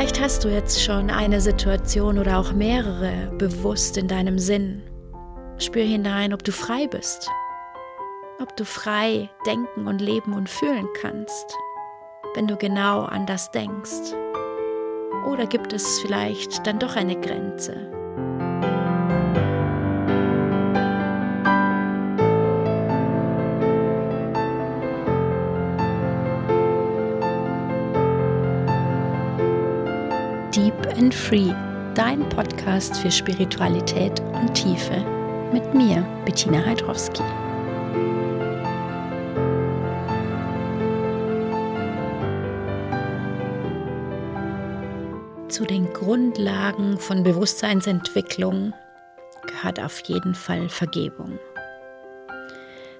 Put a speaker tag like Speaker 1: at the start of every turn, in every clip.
Speaker 1: Vielleicht hast du jetzt schon eine Situation oder auch mehrere bewusst in deinem Sinn. Spür hinein, ob du frei bist, ob du frei denken und leben und fühlen kannst, wenn du genau an das denkst. Oder gibt es vielleicht dann doch eine Grenze? Deep and Free, dein Podcast für Spiritualität und Tiefe. Mit mir, Bettina Heidrowski. Zu den Grundlagen von Bewusstseinsentwicklung gehört auf jeden Fall Vergebung.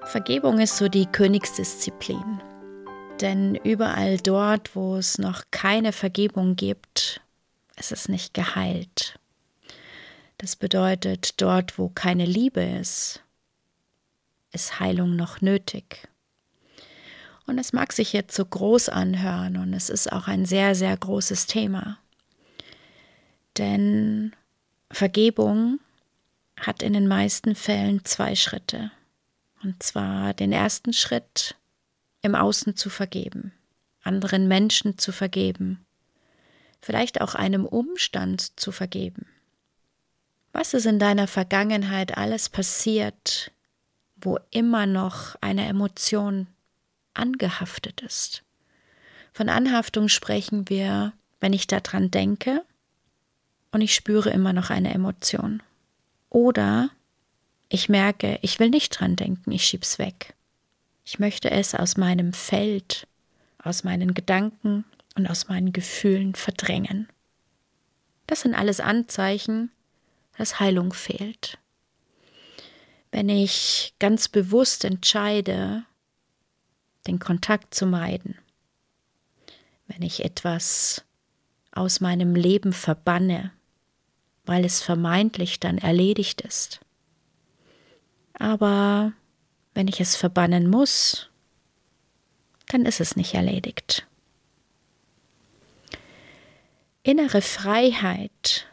Speaker 1: Vergebung ist so die Königsdisziplin. Denn überall dort, wo es noch keine Vergebung gibt, ist es nicht geheilt. Das bedeutet, dort, wo keine Liebe ist, ist Heilung noch nötig. Und es mag sich jetzt so groß anhören und es ist auch ein sehr, sehr großes Thema. Denn Vergebung hat in den meisten Fällen zwei Schritte. Und zwar den ersten Schritt im Außen zu vergeben, anderen Menschen zu vergeben, vielleicht auch einem Umstand zu vergeben. Was ist in deiner Vergangenheit alles passiert, wo immer noch eine Emotion angehaftet ist? Von Anhaftung sprechen wir, wenn ich daran denke, und ich spüre immer noch eine Emotion. Oder ich merke, ich will nicht dran denken, ich schieb's weg. Ich möchte es aus meinem Feld, aus meinen Gedanken und aus meinen Gefühlen verdrängen. Das sind alles Anzeichen, dass Heilung fehlt. Wenn ich ganz bewusst entscheide, den Kontakt zu meiden, wenn ich etwas aus meinem Leben verbanne, weil es vermeintlich dann erledigt ist. Aber wenn ich es verbannen muss, dann ist es nicht erledigt. Innere Freiheit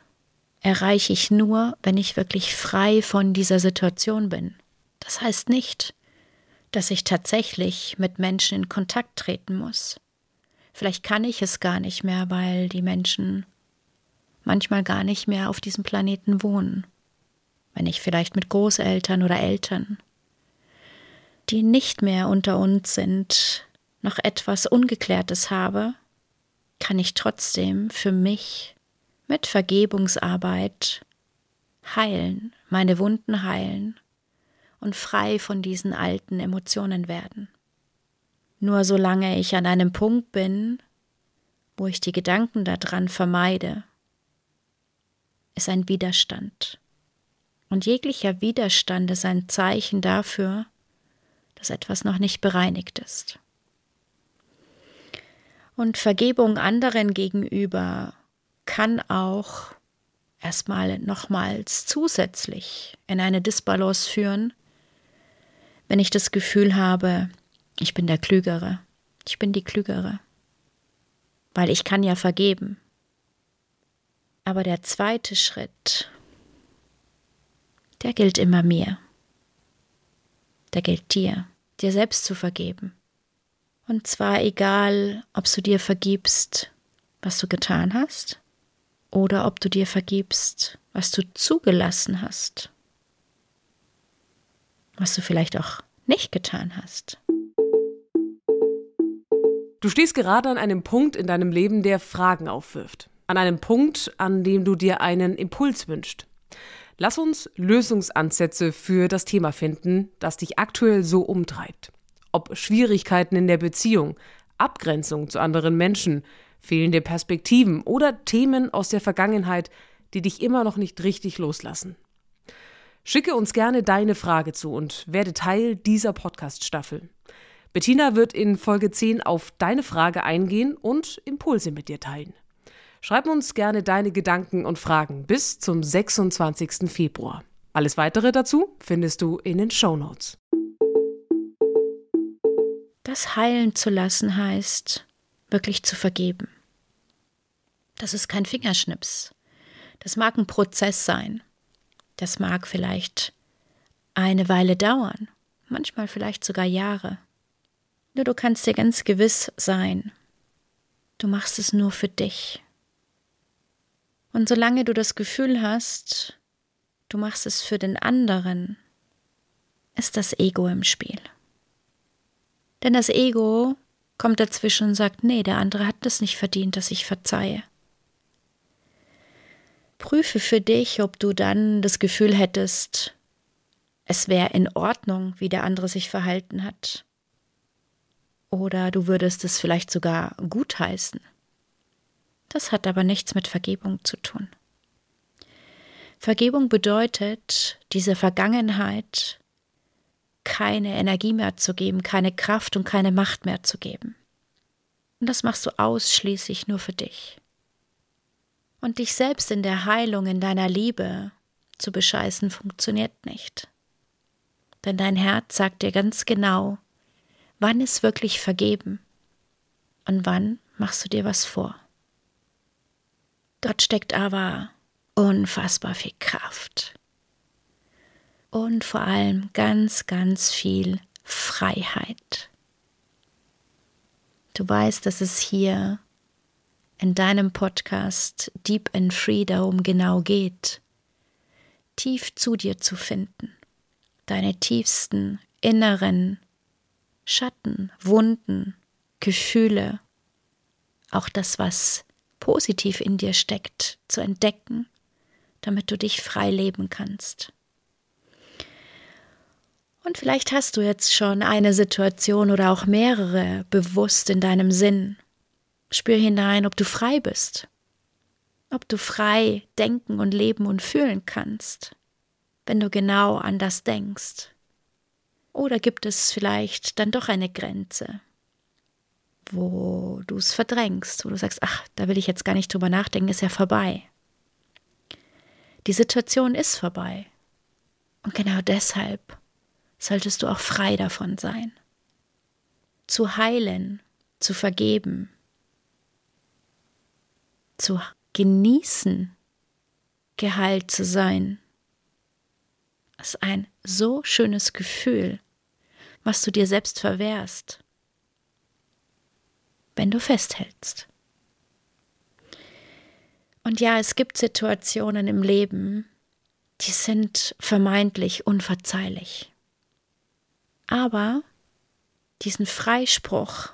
Speaker 1: erreiche ich nur, wenn ich wirklich frei von dieser Situation bin. Das heißt nicht, dass ich tatsächlich mit Menschen in Kontakt treten muss. Vielleicht kann ich es gar nicht mehr, weil die Menschen manchmal gar nicht mehr auf diesem Planeten wohnen. Wenn ich vielleicht mit Großeltern oder Eltern, die nicht mehr unter uns sind, noch etwas Ungeklärtes habe, kann ich trotzdem für mich mit Vergebungsarbeit heilen, meine Wunden heilen und frei von diesen alten Emotionen werden. Nur solange ich an einem Punkt bin, wo ich die Gedanken daran vermeide, ist ein Widerstand. Und jeglicher Widerstand ist ein Zeichen dafür, dass etwas noch nicht bereinigt ist. Und Vergebung anderen gegenüber kann auch erstmal nochmals zusätzlich in eine Disbalance führen, wenn ich das Gefühl habe, ich bin der Klügere, ich bin die Klügere, weil ich kann ja vergeben. Aber der zweite Schritt, der gilt immer mir. Der gilt dir, dir selbst zu vergeben. Und zwar egal, ob du dir vergibst, was du getan hast, oder ob du dir vergibst, was du zugelassen hast, was du vielleicht auch nicht getan hast.
Speaker 2: Du stehst gerade an einem Punkt in deinem Leben, der Fragen aufwirft an einem Punkt, an dem du dir einen Impuls wünschst. Lass uns Lösungsansätze für das Thema finden, das dich aktuell so umtreibt. Ob Schwierigkeiten in der Beziehung, Abgrenzung zu anderen Menschen, fehlende Perspektiven oder Themen aus der Vergangenheit, die dich immer noch nicht richtig loslassen. Schicke uns gerne deine Frage zu und werde Teil dieser Podcast-Staffel. Bettina wird in Folge 10 auf deine Frage eingehen und Impulse mit dir teilen. Schreib uns gerne deine Gedanken und Fragen bis zum 26. Februar. Alles weitere dazu findest du in den Show Notes.
Speaker 1: Das heilen zu lassen heißt, wirklich zu vergeben. Das ist kein Fingerschnips. Das mag ein Prozess sein. Das mag vielleicht eine Weile dauern, manchmal vielleicht sogar Jahre. Nur du kannst dir ganz gewiss sein, du machst es nur für dich. Und solange du das Gefühl hast, du machst es für den anderen, ist das Ego im Spiel. Denn das Ego kommt dazwischen und sagt, nee, der andere hat es nicht verdient, dass ich verzeihe. Prüfe für dich, ob du dann das Gefühl hättest, es wäre in Ordnung, wie der andere sich verhalten hat. Oder du würdest es vielleicht sogar gutheißen. Das hat aber nichts mit Vergebung zu tun. Vergebung bedeutet, diese Vergangenheit keine Energie mehr zu geben, keine Kraft und keine Macht mehr zu geben. Und das machst du ausschließlich nur für dich. Und dich selbst in der Heilung, in deiner Liebe zu bescheißen, funktioniert nicht denn dein Herz sagt dir ganz genau, wann ist wirklich vergeben und wann machst du dir was vor. Dort steckt aber unfassbar viel Kraft und vor allem ganz, ganz viel Freiheit. Du weißt, dass es hier in deinem Podcast Deep and Free darum genau geht, tief zu dir zu finden deine tiefsten inneren Schatten, Wunden, Gefühle, auch das, was positiv in dir steckt, zu entdecken, damit du dich frei leben kannst. Und vielleicht hast du jetzt schon eine Situation oder auch mehrere bewusst in deinem Sinn. Spür hinein, ob du frei bist, ob du frei denken und leben und fühlen kannst wenn du genau an das denkst? Oder gibt es vielleicht dann doch eine Grenze, wo du es verdrängst, wo du sagst, ach, da will ich jetzt gar nicht drüber nachdenken, ist ja vorbei. Die Situation ist vorbei. Und genau deshalb solltest du auch frei davon sein. Zu heilen, zu vergeben, zu genießen, geheilt zu sein ist ein so schönes Gefühl, was du dir selbst verwehrst, wenn du festhältst. Und ja, es gibt Situationen im Leben, die sind vermeintlich unverzeihlich. Aber diesen Freispruch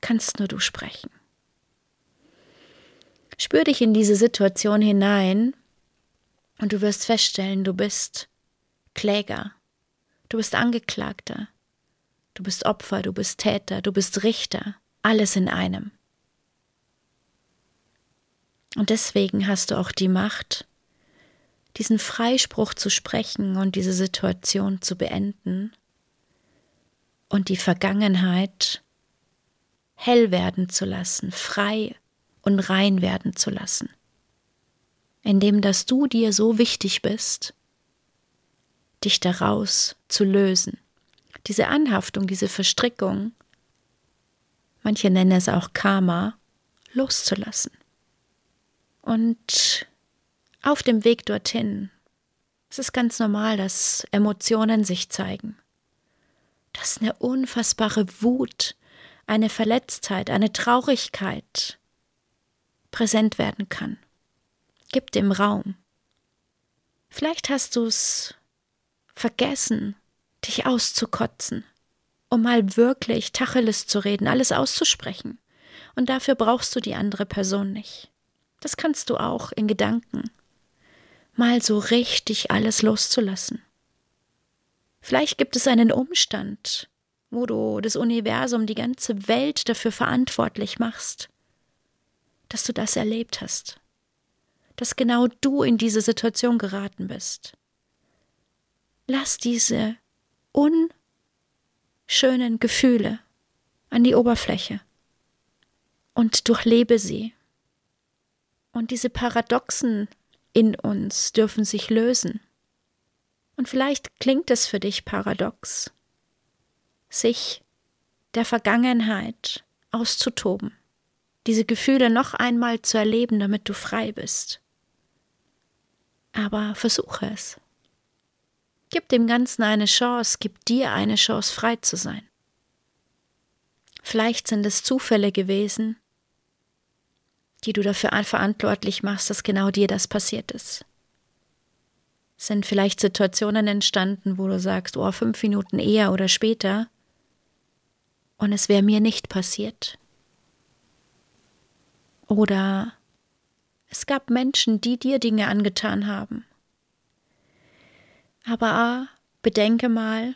Speaker 1: kannst nur du sprechen. Spür dich in diese Situation hinein und du wirst feststellen, du bist Kläger, du bist Angeklagter, du bist Opfer, du bist Täter, du bist Richter, alles in einem. Und deswegen hast du auch die Macht, diesen Freispruch zu sprechen und diese Situation zu beenden und die Vergangenheit hell werden zu lassen, frei und rein werden zu lassen, indem dass du dir so wichtig bist, dich daraus zu lösen. Diese Anhaftung, diese Verstrickung, manche nennen es auch Karma, loszulassen. Und auf dem Weg dorthin, es ist ganz normal, dass Emotionen sich zeigen. Dass eine unfassbare Wut, eine Verletztheit, eine Traurigkeit präsent werden kann. Gib dem Raum. Vielleicht hast du es vergessen, dich auszukotzen, um mal wirklich Tacheles zu reden, alles auszusprechen. Und dafür brauchst du die andere Person nicht. Das kannst du auch in Gedanken. Mal so richtig alles loszulassen. Vielleicht gibt es einen Umstand, wo du das Universum, die ganze Welt dafür verantwortlich machst, dass du das erlebt hast, dass genau du in diese Situation geraten bist. Lass diese unschönen Gefühle an die Oberfläche und durchlebe sie. Und diese Paradoxen in uns dürfen sich lösen. Und vielleicht klingt es für dich paradox, sich der Vergangenheit auszutoben, diese Gefühle noch einmal zu erleben, damit du frei bist. Aber versuche es. Gib dem Ganzen eine Chance, gib dir eine Chance, frei zu sein. Vielleicht sind es Zufälle gewesen, die du dafür verantwortlich machst, dass genau dir das passiert ist. Sind vielleicht Situationen entstanden, wo du sagst, oh, fünf Minuten eher oder später, und es wäre mir nicht passiert. Oder es gab Menschen, die dir Dinge angetan haben. Aber bedenke mal,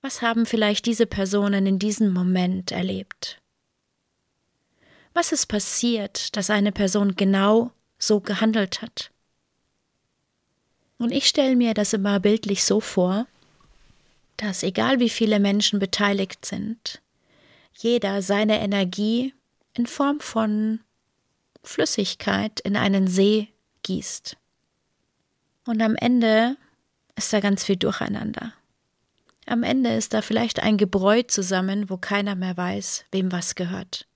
Speaker 1: was haben vielleicht diese Personen in diesem Moment erlebt? Was ist passiert, dass eine Person genau so gehandelt hat? Und ich stelle mir das immer bildlich so vor, dass egal wie viele Menschen beteiligt sind, jeder seine Energie in Form von Flüssigkeit in einen See gießt. Und am Ende ist da ganz viel Durcheinander. Am Ende ist da vielleicht ein Gebräu zusammen, wo keiner mehr weiß, wem was gehört.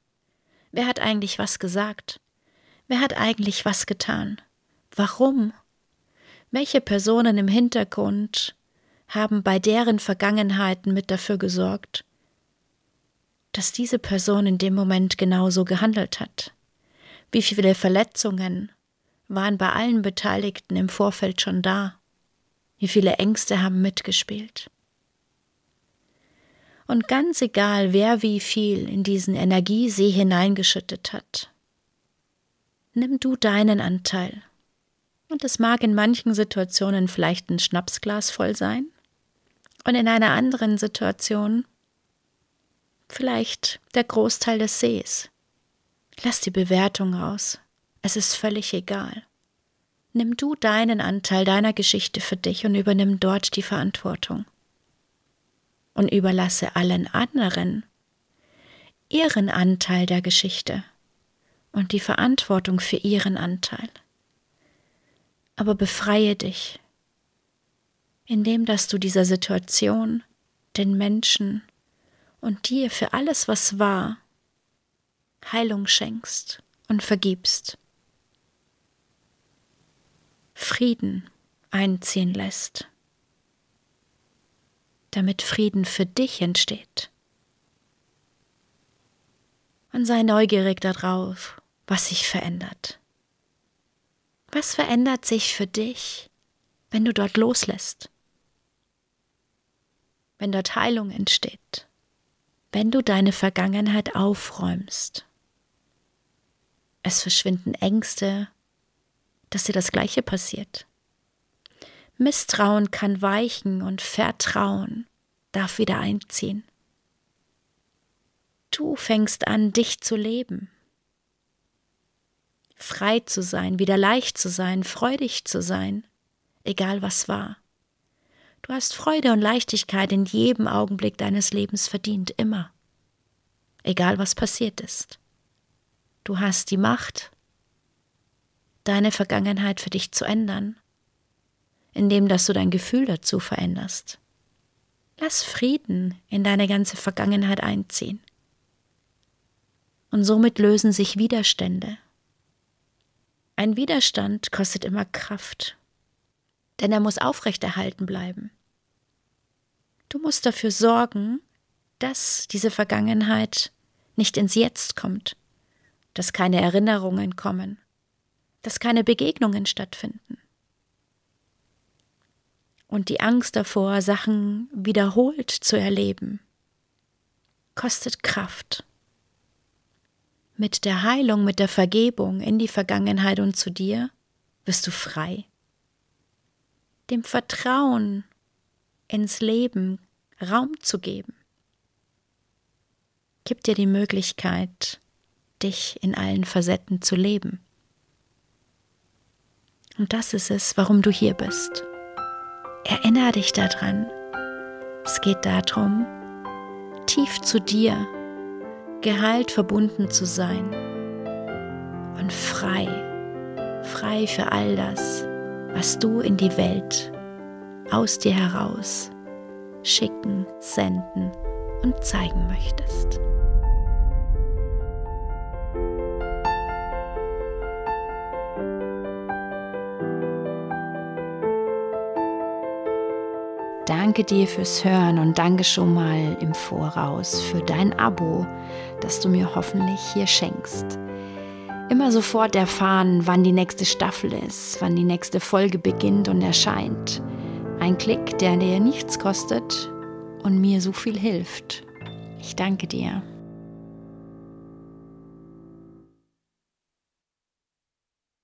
Speaker 1: Wer hat eigentlich was gesagt? Wer hat eigentlich was getan? Warum? Welche Personen im Hintergrund haben bei deren Vergangenheiten mit dafür gesorgt, dass diese Person in dem Moment genauso gehandelt hat? Wie viele Verletzungen waren bei allen Beteiligten im Vorfeld schon da? Wie viele Ängste haben mitgespielt? Und ganz egal, wer wie viel in diesen Energiesee hineingeschüttet hat, nimm du deinen Anteil. Und es mag in manchen Situationen vielleicht ein Schnapsglas voll sein und in einer anderen Situation vielleicht der Großteil des Sees. Lass die Bewertung aus. Es ist völlig egal. Nimm du deinen Anteil deiner Geschichte für dich und übernimm dort die Verantwortung. Und überlasse allen anderen ihren Anteil der Geschichte und die Verantwortung für ihren Anteil. Aber befreie dich, indem dass du dieser Situation, den Menschen und dir für alles, was war, Heilung schenkst und vergibst. Frieden einziehen lässt, damit Frieden für dich entsteht. Und sei neugierig darauf, was sich verändert. Was verändert sich für dich, wenn du dort loslässt? Wenn dort Heilung entsteht? Wenn du deine Vergangenheit aufräumst? Es verschwinden Ängste, dass dir das Gleiche passiert. Misstrauen kann weichen und Vertrauen darf wieder einziehen. Du fängst an, dich zu leben. Frei zu sein, wieder leicht zu sein, freudig zu sein, egal was war. Du hast Freude und Leichtigkeit in jedem Augenblick deines Lebens verdient, immer. Egal was passiert ist. Du hast die Macht, deine Vergangenheit für dich zu ändern, indem dass du dein Gefühl dazu veränderst. Lass Frieden in deine ganze Vergangenheit einziehen. Und somit lösen sich Widerstände. Ein Widerstand kostet immer Kraft, denn er muss aufrechterhalten bleiben. Du musst dafür sorgen, dass diese Vergangenheit nicht ins Jetzt kommt, dass keine Erinnerungen kommen, dass keine Begegnungen stattfinden. Und die Angst davor, Sachen wiederholt zu erleben, kostet Kraft. Mit der Heilung, mit der Vergebung in die Vergangenheit und zu dir wirst du frei. Dem Vertrauen ins Leben Raum zu geben, gibt dir die Möglichkeit, dich in allen Facetten zu leben. Und das ist es, warum du hier bist. Erinnere dich daran. Es geht darum, tief zu dir, geheilt verbunden zu sein und frei, frei für all das, was du in die Welt aus dir heraus schicken, senden und zeigen möchtest. Danke dir fürs Hören und danke schon mal im Voraus für dein Abo, das du mir hoffentlich hier schenkst. Immer sofort erfahren, wann die nächste Staffel ist, wann die nächste Folge beginnt und erscheint. Ein Klick, der dir nichts kostet und mir so viel hilft. Ich danke dir.